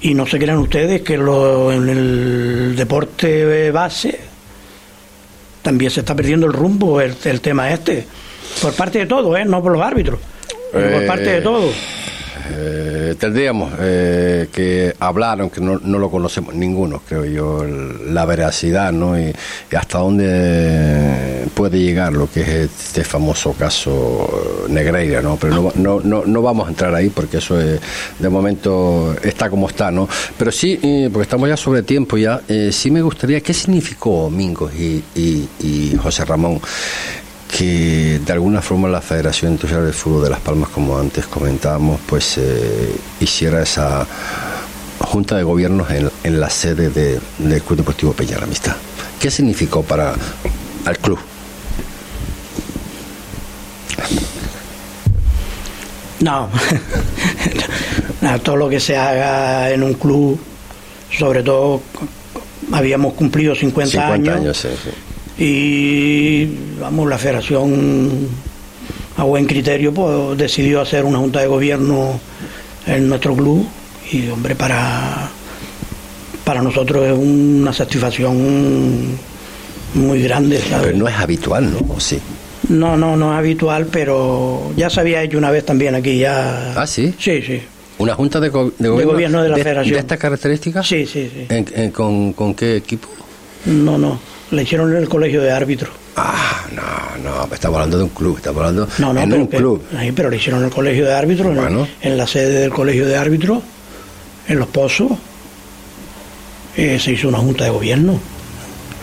Speaker 5: Y no se crean ustedes que lo, en el deporte base también se está perdiendo el rumbo el, tema este. Por parte de todo, ¿eh? no por los árbitros, por parte de eh, todo.
Speaker 3: eh, tendríamos eh, que hablar, aunque no, no, lo conocemos ninguno, creo yo, la veracidad ¿no? Y, hasta dónde puede llegar lo que es este famoso caso Negreira, ¿no? Pero no, no, no, no vamos a entrar ahí porque eso es, de momento está como está, ¿no? Pero sí, porque estamos ya sobre tiempo ya, sí me gustaría, ¿qué significó Mingos y, y, José Ramón? que de alguna forma la Federación Internacional de Fútbol de Las Palmas, como antes comentábamos, pues eh, hiciera esa junta de gobiernos en, la sede del Club Deportivo Peña la Amistad. ¿Qué significó para el club?
Speaker 5: No, todo lo que se haga en un club, sobre todo habíamos cumplido 50, 50 años, sí, sí. Y vamos la federación a buen criterio pues decidió hacer una junta de gobierno en nuestro club. Y hombre para para nosotros es una satisfacción muy grande
Speaker 3: pero no es habitual no ¿O sí
Speaker 5: no no no es habitual pero ya se había hecho una vez también aquí ya.
Speaker 3: Ah sí
Speaker 5: sí sí.
Speaker 3: Una junta de,
Speaker 5: gobierno, de la federación.
Speaker 3: de estas características
Speaker 5: sí sí
Speaker 3: sí.
Speaker 5: Con,
Speaker 3: con qué equipo
Speaker 5: no no. La hicieron en el colegio de árbitros.
Speaker 3: Ah, no, no, estamos hablando de un club, estamos hablando
Speaker 5: no, no,
Speaker 3: en
Speaker 5: pero,
Speaker 3: un club.
Speaker 5: Sí, pero le hicieron en el colegio de árbitros, en, la sede del colegio de árbitros, en Los Pozos. Eh, se hizo una junta de gobierno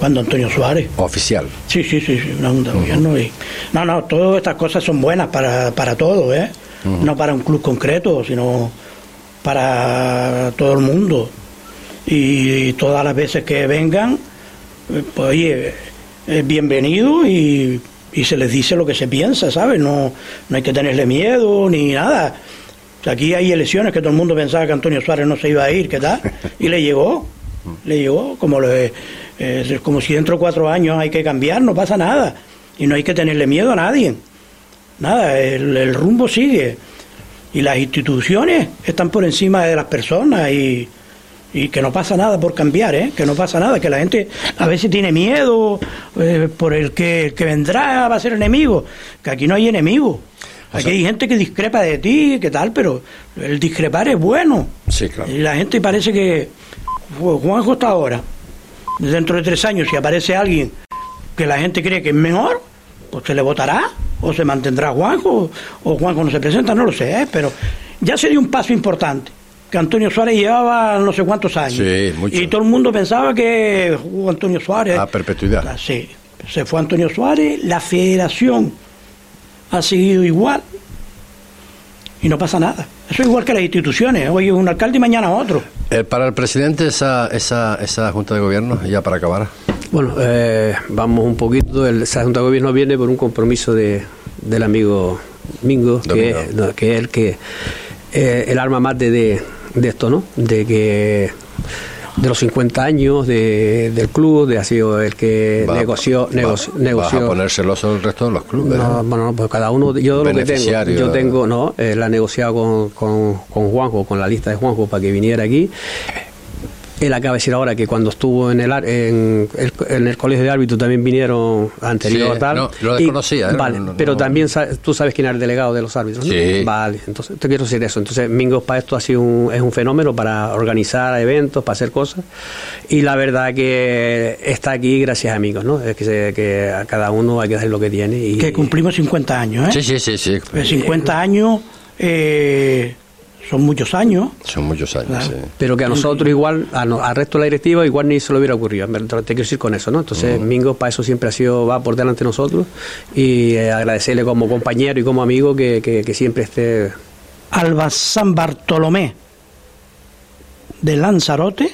Speaker 5: cuando Antonio Suárez.
Speaker 3: Oficial.
Speaker 5: Sí, sí, sí, una junta de gobierno. Y, no, no, todas estas cosas son buenas para, para todos, ¿eh? No para un club concreto, sino para todo el mundo. y todas las veces que vengan, pues oye, es bienvenido y, se les dice lo que se piensa, ¿sabes? No, no hay que tenerle miedo ni nada. Aquí hay elecciones que todo el mundo pensaba que Antonio Suárez no se iba a ir, ¿qué tal? Y le llegó, le llegó, como, le, como si dentro de cuatro años hay que cambiar, no pasa nada. Y no hay que tenerle miedo a nadie. Nada, el, el rumbo sigue. Y las instituciones están por encima de las personas y, y que no pasa nada por cambiar, ¿eh? que no pasa nada, que la gente a veces tiene miedo eh, por el que, que vendrá va a ser enemigo, que aquí no hay enemigo. Aquí hay gente que discrepa de ti, que tal, pero el discrepar es bueno.
Speaker 3: Sí, claro.
Speaker 5: Y la gente parece que Juanjo está ahora. Dentro de tres años, si aparece alguien que la gente cree que es mejor, pues se le votará, o se mantendrá Juanjo, o Juanjo no se presenta, no lo sé, ¿eh? pero ya se dio un paso importante que Antonio Suárez llevaba no sé cuántos años.
Speaker 3: Sí, mucho.
Speaker 5: Y todo el mundo pensaba que jugó Antonio Suárez.
Speaker 3: A perpetuidad.
Speaker 5: Ah, sí, se fue Antonio Suárez, la federación ha seguido igual y no pasa nada. Eso es igual que las instituciones. Hoy un alcalde y mañana otro.
Speaker 3: Eh, para el presidente, esa, esa, esa Junta de Gobierno, ya para acabar.
Speaker 4: Bueno, eh, vamos un poquito. esa Junta de Gobierno viene por un compromiso de, del amigo Mingo, que, que es el que eh, el arma más de de esto, ¿no? De que de los 50 años de, del club, de ha sido el que negoció, negoció,
Speaker 3: a poner celoso el resto de los clubes.
Speaker 4: No, bueno, pues cada uno, yo lo que tengo, yo tengo, no, eh, la he negociado con, con, con Juanjo, con la lista de Juanjo para que viniera aquí él acaba de decir ahora que cuando estuvo en el, en el, en el colegio de árbitros también vinieron anterior tal.
Speaker 3: No, lo desconocía. ¿eh?
Speaker 4: vale, pero también tú sabes quién es el delegado de los árbitros. ¿no?
Speaker 3: Sí.
Speaker 4: Vale, entonces te quiero decir eso. Entonces Mingos para esto ha sido un, es un fenómeno para organizar eventos, para hacer cosas. Y la verdad que está aquí gracias a amigos, ¿no? Es que, que a cada uno hay que hacer lo que tiene. Y,
Speaker 5: que cumplimos 50 años, ¿eh?
Speaker 3: Sí, sí, sí. sí.
Speaker 5: 50 años. Eh, son muchos años.
Speaker 3: Son muchos años, sí.
Speaker 4: Pero que a nosotros igual, al resto de la directiva, igual ni se lo hubiera ocurrido. Te quiero decir con eso, ¿no? Entonces, Mingo para eso siempre ha sido, va por delante de nosotros y eh, agradecerle como compañero y como amigo que, que, siempre esté...
Speaker 5: Alba San Bartolomé de Lanzarote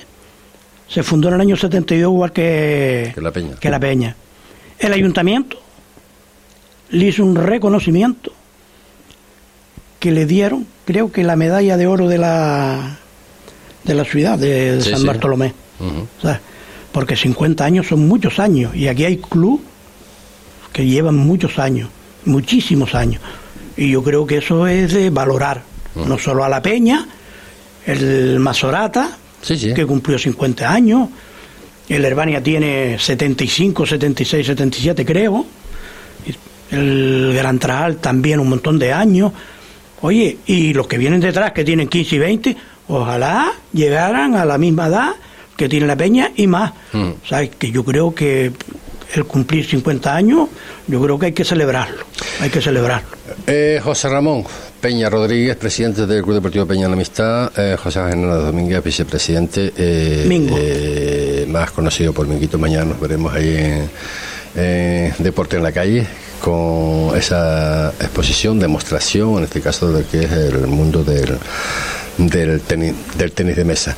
Speaker 5: se fundó en el año 72 igual que,
Speaker 3: que la Peña.
Speaker 5: Que la Peña. El ayuntamiento le hizo un reconocimiento que le dieron creo que la medalla de oro de la de la ciudad de, San Bartolomé. porque 50 años son muchos años y aquí hay club que llevan muchos años, muchísimos años. Y yo creo que eso es de valorar, no solo a la Peña, el Mazorata, que cumplió 50 años, el Herbania tiene 75, 76, 77 creo, el Gran Traal también un montón de años, Oye, y los que vienen detrás, que tienen 15 y 20, ojalá llegaran a la misma edad que tiene la peña y más.
Speaker 3: Mm.
Speaker 5: O sea, que yo creo que el cumplir 50 años, yo creo que hay que celebrarlo, hay que celebrarlo.
Speaker 3: Eh, José Ramón Peña Rodríguez, presidente del Club Deportivo Peña de la Amistad, eh, José General Domínguez, vicepresidente, eh,
Speaker 5: Mingo.
Speaker 3: eh, más conocido por Minguito. Mañana nos veremos ahí en Deporte en la Calle con esa exposición, demostración, en este caso, de que es el mundo del, del, tenis, de mesa.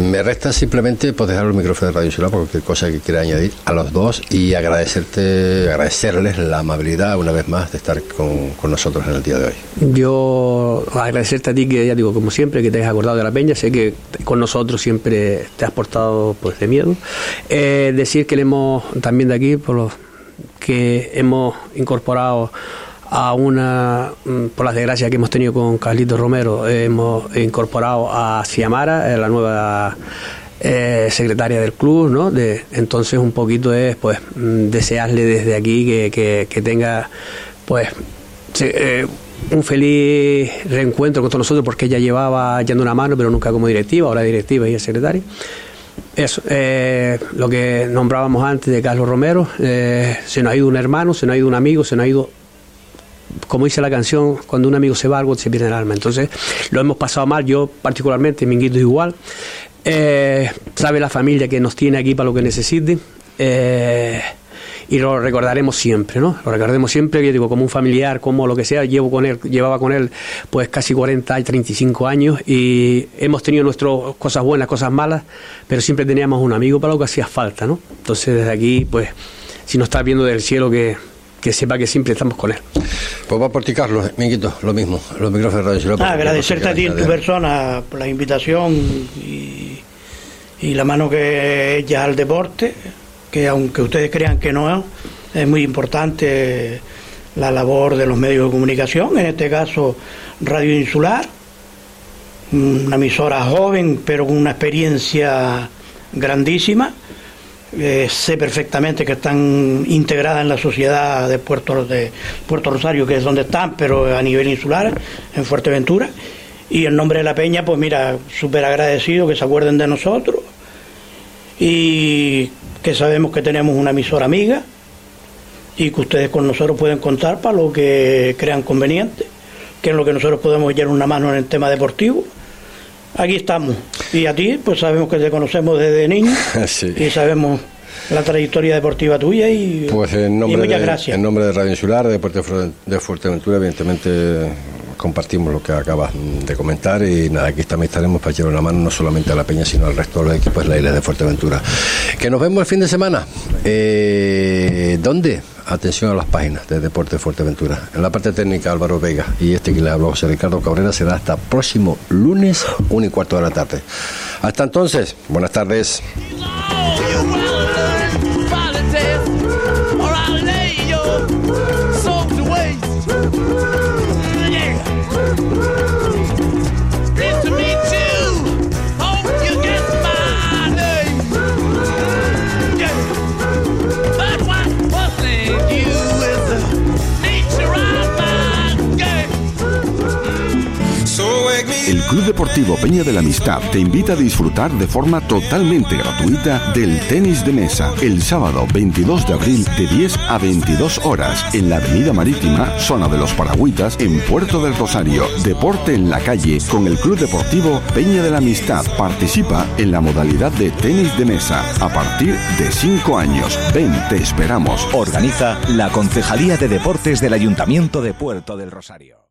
Speaker 3: Me resta simplemente pues, dejar el micrófono de Radio Insular por cualquier cosa que quiera añadir a los dos y agradecerte, agradecerles la amabilidad una vez más de estar con, con nosotros en el día de hoy.
Speaker 4: Yo agradecerte a ti que ya digo como siempre que te has acordado de la peña, sé que con nosotros siempre te has portado pues de miedo. Eh, decir que le hemos también de aquí por los que hemos incorporado a una, mm, por las desgracias que hemos tenido con Carlito Romero, hemos incorporado a Ciamara, eh, la nueva eh, secretaria del club, ¿no? De, entonces un poquito es pues mm, desearle desde aquí que, que- tenga pues eh, un feliz reencuentro con todos nosotros porque ella llevaba echando una mano pero nunca como directiva, ahora directiva y es secretaria. Eso, eh, lo que nombrábamos antes de Carlos Romero, eh, se nos ha ido un hermano, se nos ha ido un amigo, se nos ha ido como dice la canción, cuando un amigo se va, algo se pierde el alma. Entonces, lo hemos pasado mal, yo particularmente, Minguito igual. Eh, sabe la familia que nos tiene aquí para lo que necesite. eh, y lo recordaremos siempre, ¿no? Lo recordaremos siempre, yo digo, como un familiar, como lo que sea, llevo con él, llevaba con él pues casi 40 y 35 años y hemos tenido nuestras cosas buenas, cosas malas, pero siempre teníamos un amigo para lo que hacía falta, ¿no? Entonces desde aquí, pues, si nos está viendo del cielo, que, que sepa que siempre estamos con él.
Speaker 3: Pues va por ti, Carlos. Minguito, lo mismo. Los micrófonos de
Speaker 5: Ah, agradecerte a ti en tu persona por la invitación y, y la mano que echas al deporte, que aunque ustedes crean que no, es muy importante la labor de los medios de comunicación, en este caso Radio Insular, una emisora joven pero con una experiencia grandísima. Eh, sé perfectamente que están integradas en la sociedad de Puerto, de Puerto Rosario, que es donde están, pero a nivel insular, en Fuerteventura. Y en nombre de la Peña, pues mira, súper agradecido que se acuerden de nosotros y que sabemos que tenemos una emisora amiga y que ustedes con nosotros pueden contar para lo que crean conveniente, que es lo que nosotros podemos echar una mano en el tema deportivo. Aquí estamos. Y a ti, pues sabemos que te conocemos desde niño
Speaker 3: Sí.
Speaker 5: y sabemos la trayectoria deportiva tuya y,
Speaker 3: Pues en
Speaker 5: y
Speaker 3: nombre,
Speaker 5: muchas
Speaker 3: de,
Speaker 5: gracias.
Speaker 3: en nombre de Radio Insular, de Deporte de Fuerteventura, evidentemente compartimos lo que acabas de comentar y nada, aquí también estaremos para echar una mano no solamente a la Peña, sino al resto de los equipos de la isla de Fuerteventura. Que nos vemos el fin de semana. Eh, ¿Dónde? Atención a las páginas de Deporte Fuerteventura. En la parte técnica Álvaro Vega y este que le habla José Ricardo Cabrera será hasta próximo lunes, 1 y cuarto de la tarde. Hasta entonces, buenas tardes.
Speaker 1: Club Deportivo Peña de la Amistad te invita a disfrutar de forma totalmente gratuita del tenis de mesa el sábado 22 de abril de 10 a 22 horas en la Avenida Marítima, zona de los Paragüitas, en Puerto del Rosario. Deporte en la calle con el Club Deportivo Peña de la Amistad. Participa en la modalidad de tenis de mesa a partir de 5 años. Ven, te esperamos.
Speaker 2: Organiza la Concejalía de Deportes del Ayuntamiento de Puerto del Rosario.